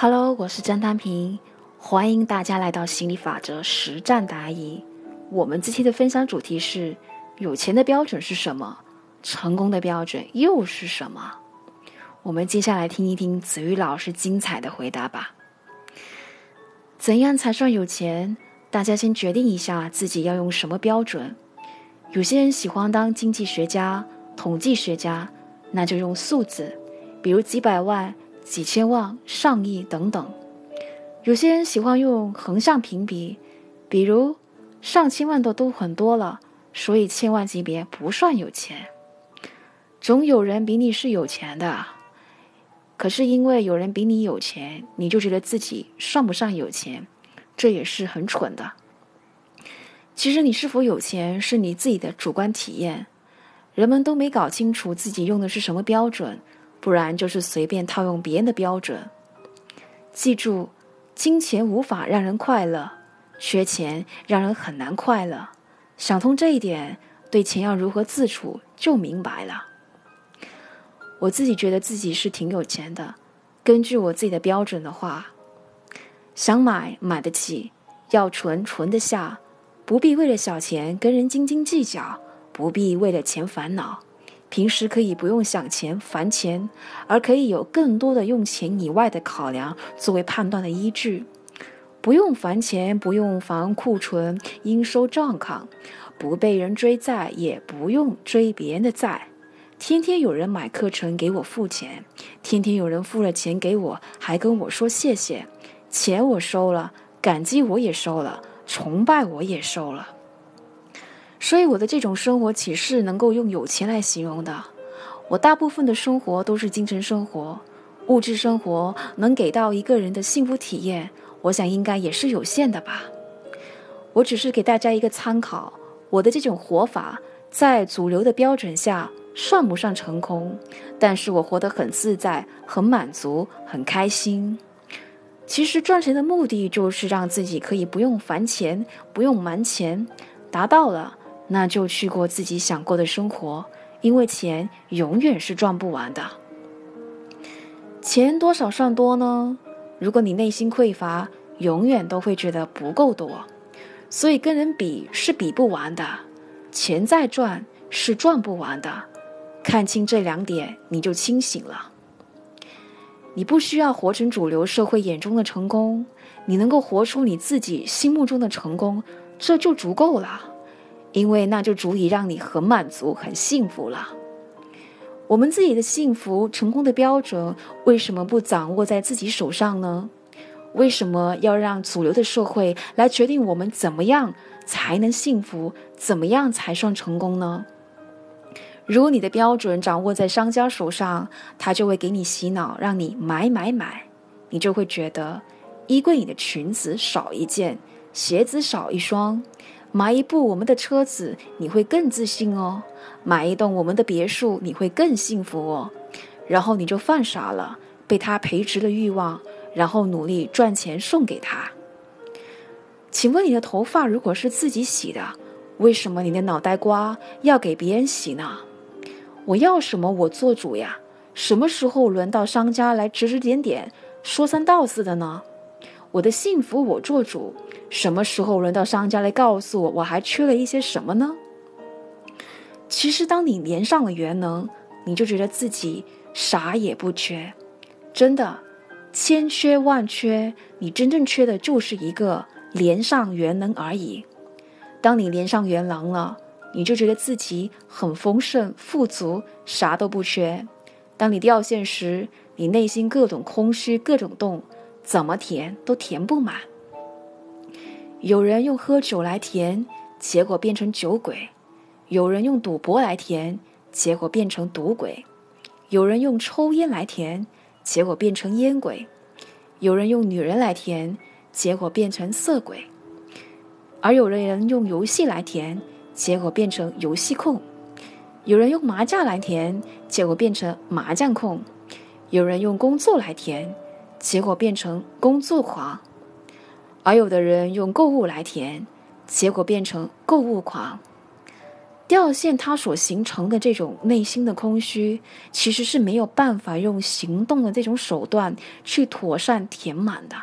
Hello，我是张丹平，欢迎大家来到心理法则实战答疑。我们这期的分享主题是：有钱的标准是什么？成功的标准又是什么？我们接下来听一听子瑜老师精彩的回答吧。怎样才算有钱？大家先决定一下自己要用什么标准。有些人喜欢当经济学家、统计学家，那就用数字，比如几百万。几千万、上亿等等，有些人喜欢用横向评比，比如上千万的都很多了，所以千万级别不算有钱。总有人比你是有钱的，可是因为有人比你有钱，你就觉得自己算不上有钱，这也是很蠢的。其实你是否有钱是你自己的主观体验，人们都没搞清楚自己用的是什么标准。不然就是随便套用别人的标准。记住，金钱无法让人快乐，缺钱让人很难快乐。想通这一点，对钱要如何自处就明白了。我自己觉得自己是挺有钱的。根据我自己的标准的话，想买买得起，要存存得下，不必为了小钱跟人斤斤计较，不必为了钱烦恼。平时可以不用想钱、烦钱，而可以有更多的用钱以外的考量作为判断的依据。不用烦钱，不用烦库存、应收账款，不被人追债，也不用追别人的债。天天有人买课程给我付钱，天天有人付了钱给我，还跟我说谢谢。钱我收了，感激我也收了，崇拜我也收了。所以我的这种生活岂是能够用有钱来形容的？我大部分的生活都是精神生活，物质生活能给到一个人的幸福体验，我想应该也是有限的吧。我只是给大家一个参考，我的这种活法在主流的标准下算不上成功，但是我活得很自在、很满足、很开心。其实赚钱的目的就是让自己可以不用烦钱、不用瞒钱，达到了。那就去过自己想过的生活，因为钱永远是赚不完的。钱多少算多呢？如果你内心匮乏，永远都会觉得不够多，所以跟人比是比不完的。钱再赚是赚不完的。看清这两点，你就清醒了。你不需要活成主流社会眼中的成功，你能够活出你自己心目中的成功，这就足够了。因为那就足以让你很满足、很幸福了。我们自己的幸福、成功的标准，为什么不掌握在自己手上呢？为什么要让主流的社会来决定我们怎么样才能幸福，怎么样才算成功呢？如果你的标准掌握在商家手上，他就会给你洗脑，让你买买买，你就会觉得衣柜里的裙子少一件，鞋子少一双。买一部我们的车子，你会更自信哦；买一栋我们的别墅，你会更幸福哦。然后你就犯傻了，被他培植了欲望，然后努力赚钱送给他。请问你的头发如果是自己洗的，为什么你的脑袋瓜要给别人洗呢？我要什么我做主呀？什么时候轮到商家来指指点点、说三道四的呢？我的幸福我做主。什么时候轮到商家来告诉我，我还缺了一些什么呢？其实，当你连上了元能，你就觉得自己啥也不缺。真的，千缺万缺，你真正缺的就是一个连上元能而已。当你连上元能了，你就觉得自己很丰盛、富足，啥都不缺。当你掉线时，你内心各种空虚、各种洞，怎么填都填不满。有人用喝酒来填，结果变成酒鬼；有人用赌博来填，结果变成赌鬼；有人用抽烟来填，结果变成烟鬼；有人用女人来填，结果变成色鬼；而有的人用游戏来填，结果变成游戏控；有人用麻将来填，结果变成麻将控；有人用工作来填，结果变成工作狂。而有的人用购物来填，结果变成购物狂。掉线它所形成的这种内心的空虚，其实是没有办法用行动的这种手段去妥善填满的。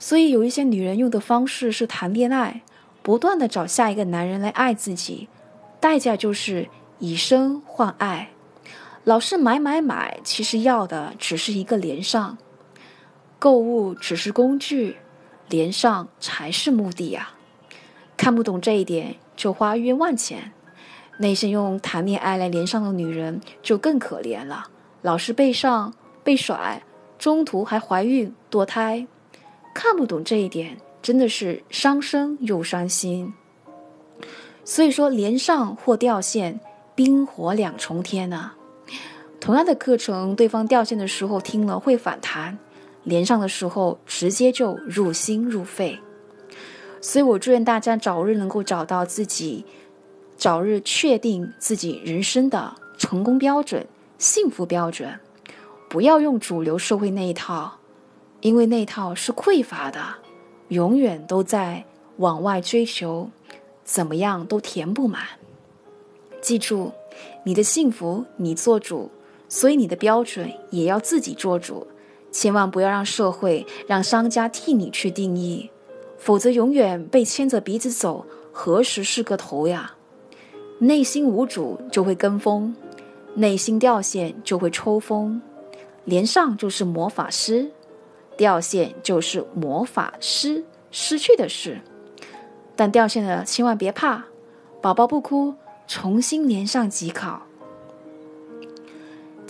所以有一些女人用的方式是谈恋爱，不断的找下一个男人来爱自己，代价就是以身换爱，老是买买买，其实要的只是一个连上，购物只是工具，连上才是目的呀。看不懂这一点。就花冤枉钱，那些用谈恋爱来连上的女人就更可怜了，老是被上被甩，中途还怀孕堕胎，看不懂这一点，真的是伤身又伤心。所以说，连上或掉线，冰火两重天呐。同样的课程，对方掉线的时候听了会反弹，连上的时候直接就入心入肺。所以我祝愿大家早日能够找到自己，早日确定自己人生的成功标准、幸福标准，不要用主流社会那一套，因为那套是匮乏的，永远都在往外追求，怎么样都填不满。记住，你的幸福你做主，所以你的标准也要自己做主，千万不要让社会、让商家替你去定义。否则，永远被牵着鼻子走，何时是个头呀？内心无主就会跟风，内心掉线就会抽风。连上就是魔法师，掉线就是魔法师失去的事。但掉线了，千万别怕，宝宝不哭，重新连上即可。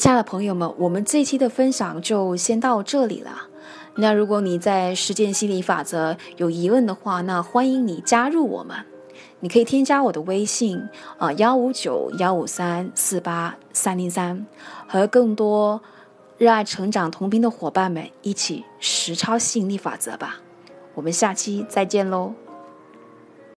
亲爱的朋友们，我们这期的分享就先到这里了。那如果你在实践心理法则有疑问的话，那欢迎你加入我们。你可以添加我的微信啊，幺五九幺五三四八三零三，和更多热爱成长同频的伙伴们一起实操吸引力法则吧。我们下期再见喽。